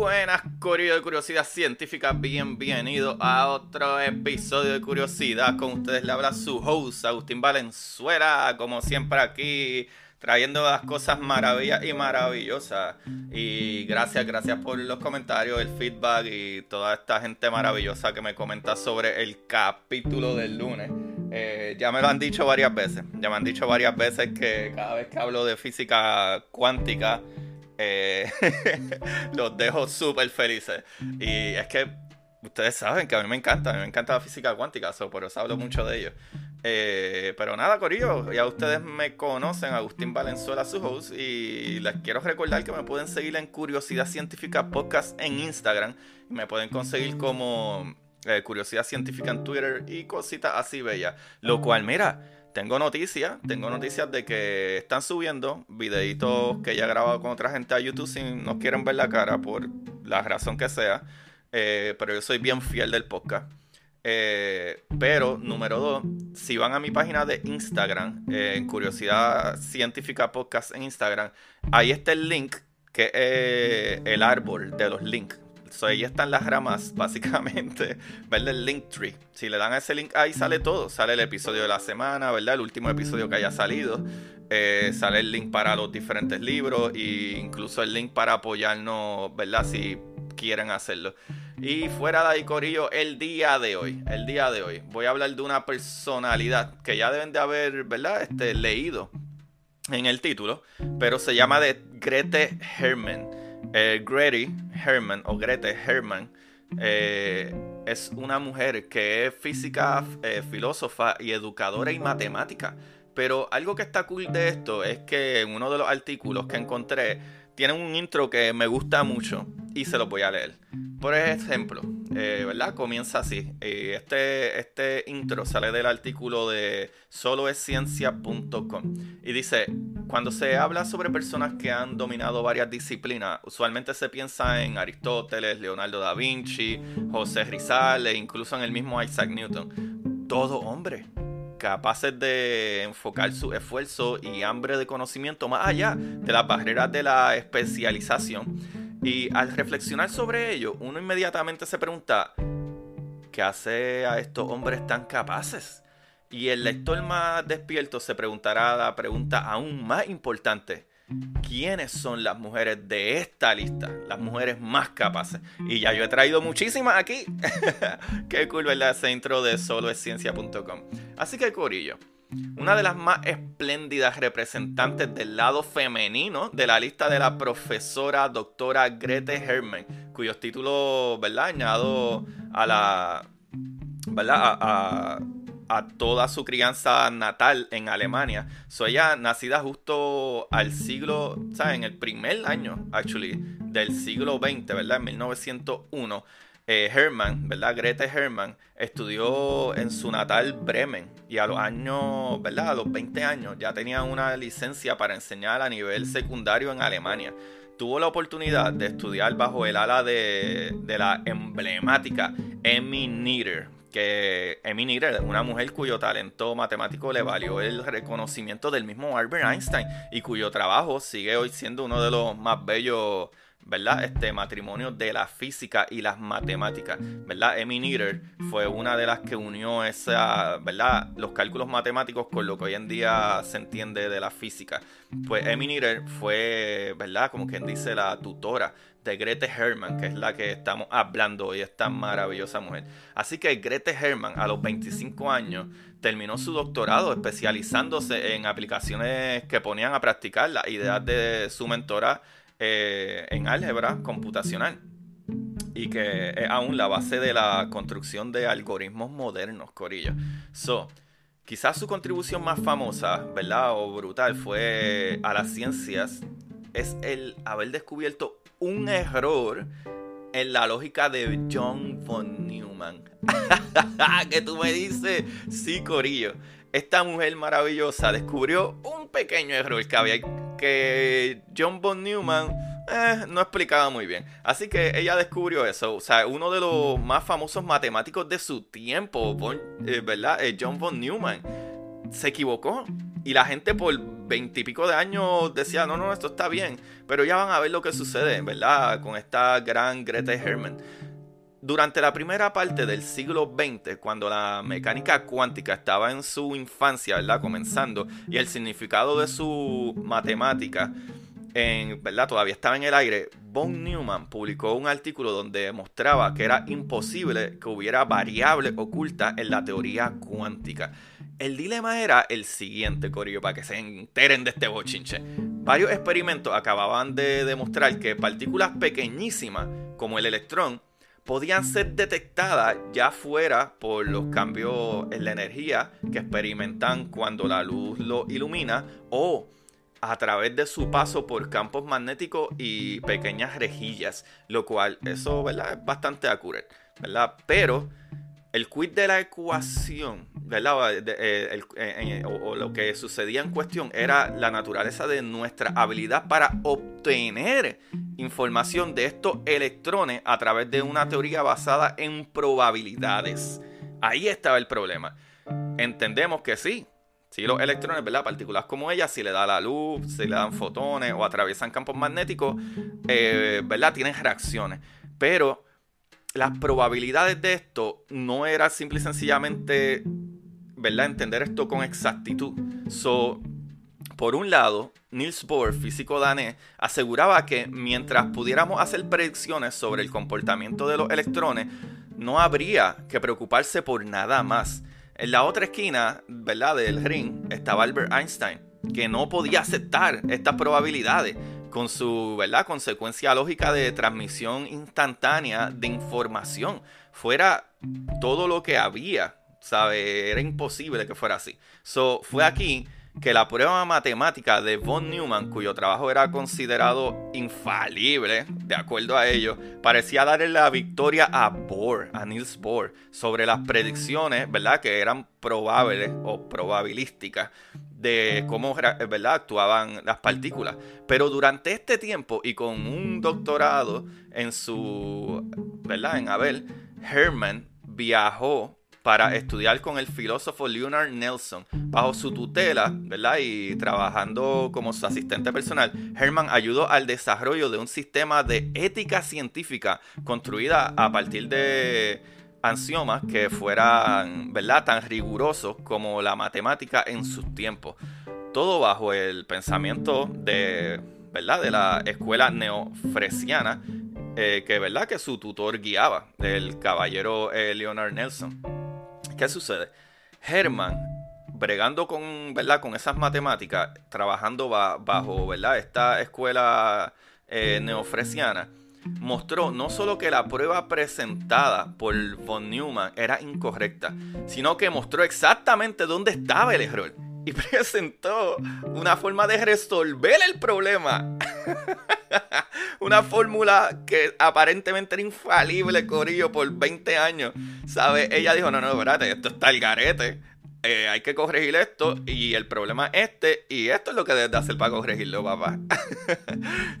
Buenas, Corillo de Curiosidad Científica, bienvenido a otro episodio de Curiosidad. Con ustedes le habla su host, Agustín Valenzuela, como siempre aquí, trayendo las cosas maravillas y maravillosas. Y gracias, gracias por los comentarios, el feedback y toda esta gente maravillosa que me comenta sobre el capítulo del lunes. Eh, ya me lo han dicho varias veces, ya me han dicho varias veces que cada vez que hablo de física cuántica, eh, los dejo súper felices. Y es que ustedes saben que a mí me encanta, a mí me encanta la física cuántica, so, por eso hablo mucho de ello. Eh, pero nada, Corillo, ya ustedes me conocen, Agustín Valenzuela, su host, y les quiero recordar que me pueden seguir en Curiosidad Científica Podcast en Instagram. Me pueden conseguir como eh, Curiosidad Científica en Twitter y cositas así bellas. Lo cual, mira, tengo noticias, tengo noticias de que están subiendo videitos que ya he grabado con otra gente a YouTube si no quieren ver la cara por la razón que sea. Eh, pero yo soy bien fiel del podcast. Eh, pero, número dos, si van a mi página de Instagram, eh, en Curiosidad Científica Podcast en Instagram, ahí está el link, que es el árbol de los links. So, ahí están las ramas, básicamente, ¿verdad? El link tree. Si le dan ese link, ahí sale todo. Sale el episodio de la semana, ¿verdad? El último episodio que haya salido. Eh, sale el link para los diferentes libros e incluso el link para apoyarnos, ¿verdad? Si quieren hacerlo. Y fuera de ahí, Corillo, el día de hoy, el día de hoy, voy a hablar de una personalidad que ya deben de haber, ¿verdad? Este, leído en el título, pero se llama de Grete Herman. Eh, Grete Herman o Grete Herman eh, es una mujer que es física, eh, filósofa y educadora y matemática. Pero algo que está cool de esto es que en uno de los artículos que encontré tiene un intro que me gusta mucho y se lo voy a leer. Por ejemplo, eh, ¿verdad? Comienza así. Este, este intro sale del artículo de soloesciencia.com y dice, cuando se habla sobre personas que han dominado varias disciplinas, usualmente se piensa en Aristóteles, Leonardo da Vinci, José Rizal e incluso en el mismo Isaac Newton. Todo hombre capaces de enfocar su esfuerzo y hambre de conocimiento más allá de las barreras de la especialización. Y al reflexionar sobre ello, uno inmediatamente se pregunta, ¿qué hace a estos hombres tan capaces? Y el lector más despierto se preguntará la pregunta aún más importante. ¿Quiénes son las mujeres de esta lista? Las mujeres más capaces. Y ya yo he traído muchísimas aquí. Qué cool, ¿verdad? Ese intro de soloesciencia.com. Así que, Corillo, una de las más espléndidas representantes del lado femenino de la lista de la profesora doctora Grete Herman, cuyos títulos, ¿verdad? Añado a la. ¿verdad? A, a, a toda su crianza natal en Alemania. Soy ella nacida justo al siglo, ¿sabes? En el primer año, actually, del siglo XX, ¿verdad? En 1901. Eh, Hermann, ¿verdad? Grete Hermann estudió en su natal Bremen y a los años, ¿verdad? A los 20 años ya tenía una licencia para enseñar a nivel secundario en Alemania. Tuvo la oportunidad de estudiar bajo el ala de, de la emblemática Emmy Nieder, que Emmy Nieder, una mujer cuyo talento matemático le valió el reconocimiento del mismo Albert Einstein y cuyo trabajo sigue hoy siendo uno de los más bellos ¿verdad? Este matrimonio de la física y las matemáticas, ¿verdad? Emmy Noether fue una de las que unió esa, ¿verdad? Los cálculos matemáticos con lo que hoy en día se entiende de la física. Pues Emmy Noether fue, ¿verdad? Como quien dice la tutora de Grete Hermann, que es la que estamos hablando hoy, esta maravillosa mujer. Así que Grete Hermann, a los 25 años, terminó su doctorado especializándose en aplicaciones que ponían a practicar las ideas de su mentora eh, en álgebra computacional y que es aún la base de la construcción de algoritmos modernos, Corillo. So, quizás su contribución más famosa, ¿verdad? O brutal fue a las ciencias es el haber descubierto un error en la lógica de John von Neumann. que tú me dices, sí, Corillo. Esta mujer maravillosa descubrió un pequeño error que había que John von Neumann eh, no explicaba muy bien. Así que ella descubrió eso. O sea, uno de los más famosos matemáticos de su tiempo, eh, ¿verdad? Eh, John von Neumann se equivocó. Y la gente por veintipico de años decía, no, no, esto está bien. Pero ya van a ver lo que sucede, ¿verdad? Con esta gran Greta Herman. Durante la primera parte del siglo XX, cuando la mecánica cuántica estaba en su infancia, ¿verdad? Comenzando, y el significado de su matemática en, ¿verdad? todavía estaba en el aire, Von Neumann publicó un artículo donde mostraba que era imposible que hubiera variable oculta en la teoría cuántica. El dilema era el siguiente, Corillo, para que se enteren de este bochinche. Varios experimentos acababan de demostrar que partículas pequeñísimas, como el electrón, podían ser detectadas ya fuera por los cambios en la energía que experimentan cuando la luz lo ilumina o a través de su paso por campos magnéticos y pequeñas rejillas, lo cual eso es bastante accurate, ¿verdad? Pero el quid de la ecuación, ¿verdad? Eh, eh, eh, o, lo que sucedía en cuestión era la naturaleza de nuestra habilidad para obtener información de estos electrones a través de una teoría basada en probabilidades. Ahí estaba el problema. Entendemos que sí, si los electrones, ¿verdad? Partículas como ellas, si le da la luz, si le dan fotones o atraviesan campos magnéticos, ¿verdad? Tienen reacciones. Pero las probabilidades de esto no era simple y sencillamente, ¿verdad? Entender esto con exactitud. So, por un lado, Niels Bohr, físico danés, aseguraba que mientras pudiéramos hacer predicciones sobre el comportamiento de los electrones, no habría que preocuparse por nada más. En la otra esquina, ¿verdad? Del ring estaba Albert Einstein, que no podía aceptar estas probabilidades con su ¿verdad? consecuencia lógica de transmisión instantánea de información. Fuera todo lo que había, ¿sabe? Era imposible que fuera así. So, fue aquí que la prueba matemática de von Neumann, cuyo trabajo era considerado infalible, de acuerdo a ello, parecía darle la victoria a Bohr, a Niels Bohr, sobre las predicciones, ¿verdad? Que eran probables o probabilísticas de cómo ¿verdad? actuaban las partículas. Pero durante este tiempo y con un doctorado en su, ¿verdad? En Abel, Herman viajó para estudiar con el filósofo Leonard Nelson. Bajo su tutela, ¿verdad? Y trabajando como su asistente personal, Herman ayudó al desarrollo de un sistema de ética científica construida a partir de ansiomas que fueran, ¿verdad?, tan rigurosos como la matemática en sus tiempos. Todo bajo el pensamiento de, ¿verdad?, de la escuela neofresiana eh, que, ¿verdad?, que su tutor guiaba, el caballero eh, Leonard Nelson. ¿Qué sucede? Herman, bregando con, ¿verdad?, con esas matemáticas, trabajando bajo, ¿verdad?, esta escuela eh, neofresiana, mostró no solo que la prueba presentada por von Neumann era incorrecta, sino que mostró exactamente dónde estaba el error y presentó una forma de resolver el problema. una fórmula que aparentemente era infalible, Corillo, por 20 años. ¿Sabe? Ella dijo, no, no, espérate, esto está el garete. Eh, hay que corregir esto y el problema es este y esto es lo que debes hacer para corregirlo, papá.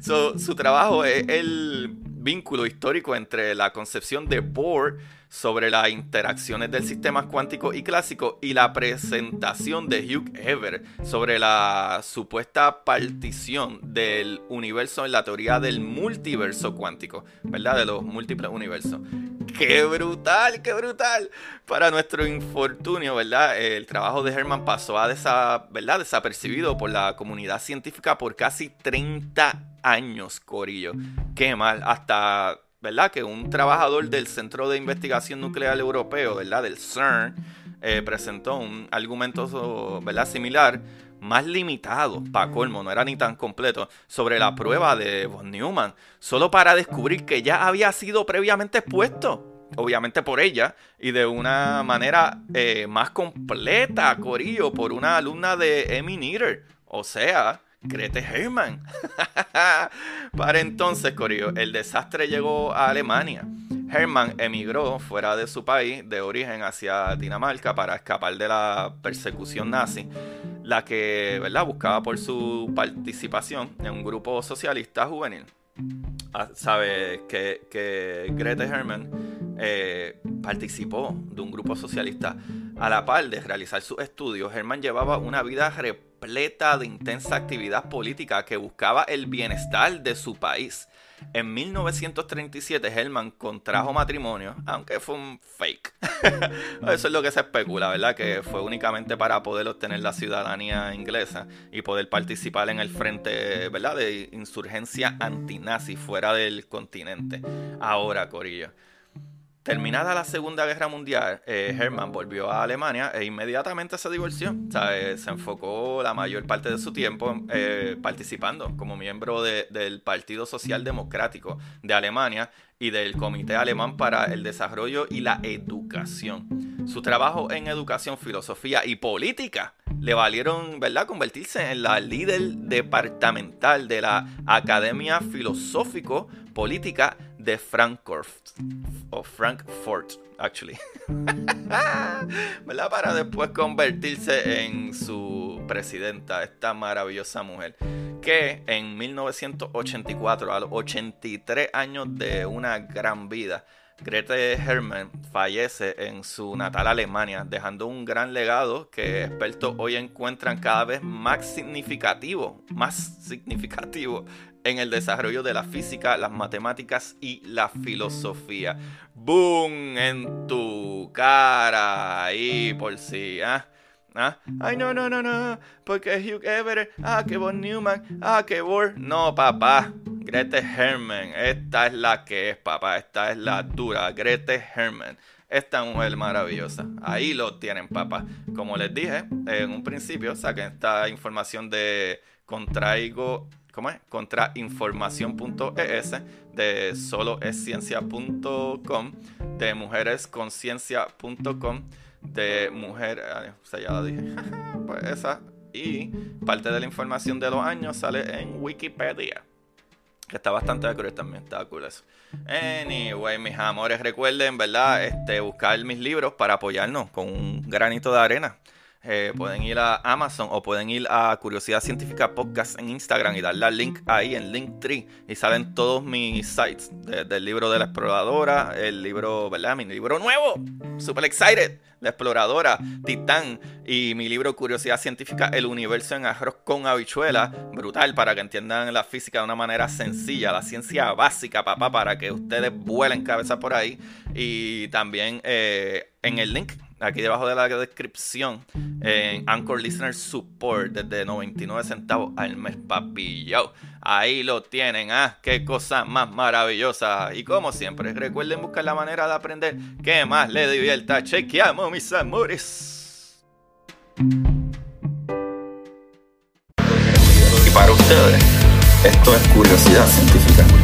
su trabajo es el vínculo histórico entre la concepción de Bohr sobre las interacciones del sistema cuántico y clásico y la presentación de Hugh Everett sobre la supuesta partición del universo en la teoría del multiverso cuántico, ¿verdad? De los múltiples universos. ¡Qué brutal, qué brutal! Para nuestro infortunio, ¿verdad? El trabajo de Herman pasó a ¿verdad? desapercibido por la comunidad científica por casi 30 años, Corillo. Qué mal, hasta ¿verdad? Que un trabajador del Centro de Investigación Nuclear Europeo, ¿verdad? Del CERN, eh, presentó un argumento, ¿verdad? Similar, más limitado, para colmo, no era ni tan completo, sobre la prueba de von Neumann, solo para descubrir que ya había sido previamente expuesto obviamente por ella, y de una manera eh, más completa, Corillo, por una alumna de Emmy Nieder. O sea, Grete Hermann. Para entonces, Corio, el desastre llegó a Alemania. Hermann emigró fuera de su país de origen hacia Dinamarca para escapar de la persecución nazi, la que ¿verdad? buscaba por su participación en un grupo socialista juvenil. Ah, sabe que, que Grete Hermann eh, participó de un grupo socialista. A la par de realizar sus estudios, Hermann llevaba una vida repleta de intensa actividad política que buscaba el bienestar de su país. En 1937 Herman contrajo matrimonio, aunque fue un fake. Eso es lo que se especula, ¿verdad? Que fue únicamente para poder obtener la ciudadanía inglesa y poder participar en el frente, ¿verdad? De insurgencia antinazi fuera del continente. Ahora, Corillo. Terminada la Segunda Guerra Mundial, eh, Hermann volvió a Alemania e inmediatamente se divorció. se enfocó la mayor parte de su tiempo eh, participando como miembro del Partido Social Democrático de Alemania y del Comité Alemán para el Desarrollo y la Educación. Su trabajo en educación, filosofía y política le valieron, ¿verdad?, convertirse en la líder departamental de la Academia Filosófico Política de Frankfurt. O Frankfurt, actually. Para después convertirse en su presidenta, esta maravillosa mujer. Que en 1984, a los 83 años de una gran vida, Grete Hermann fallece en su natal Alemania, dejando un gran legado que expertos hoy encuentran cada vez más significativo, más significativo en el desarrollo de la física, las matemáticas y la filosofía. ¡Boom! En tu cara. Ahí por si, ¿ah? ¿Ah? Ay, no, no, no, no. Porque Hugh Everett. Ah, que Von Newman. Ah, que Bohr. No, papá. Grete Herman. Esta es la que es, papá. Esta es la dura. Grete Herman. Esta mujer maravillosa. Ahí lo tienen, papá. Como les dije en un principio, saquen esta información de Contraigo ¿cómo es? Contrainformación.es, de soloesciencia.com, de mujeresconciencia.com, de mujer, o sea, ya dije, pues esa, y parte de la información de los años sale en Wikipedia. Que está bastante de también, está cool eso. Anyway, mis amores, recuerden, ¿verdad? Este, buscar mis libros para apoyarnos con un granito de arena. Eh, pueden ir a Amazon o pueden ir a Curiosidad Científica Podcast en Instagram y darle al link ahí en Linktree. Y salen todos mis sites del libro de la exploradora, el libro, ¿verdad? Mi libro nuevo, super excited, la exploradora, Titán y mi libro Curiosidad Científica, El universo en arroz con habichuela, brutal para que entiendan la física de una manera sencilla, la ciencia básica, papá, para que ustedes vuelen cabeza por ahí. Y también eh, en el link aquí debajo de la descripción en Anchor Listener Support desde 99 centavos al mes, papillo. Ahí lo tienen, ah, qué cosa más maravillosa. Y como siempre, recuerden buscar la manera de aprender que más les divierta. Chequeamos, mis amores. Y para ustedes, esto es curiosidad científica.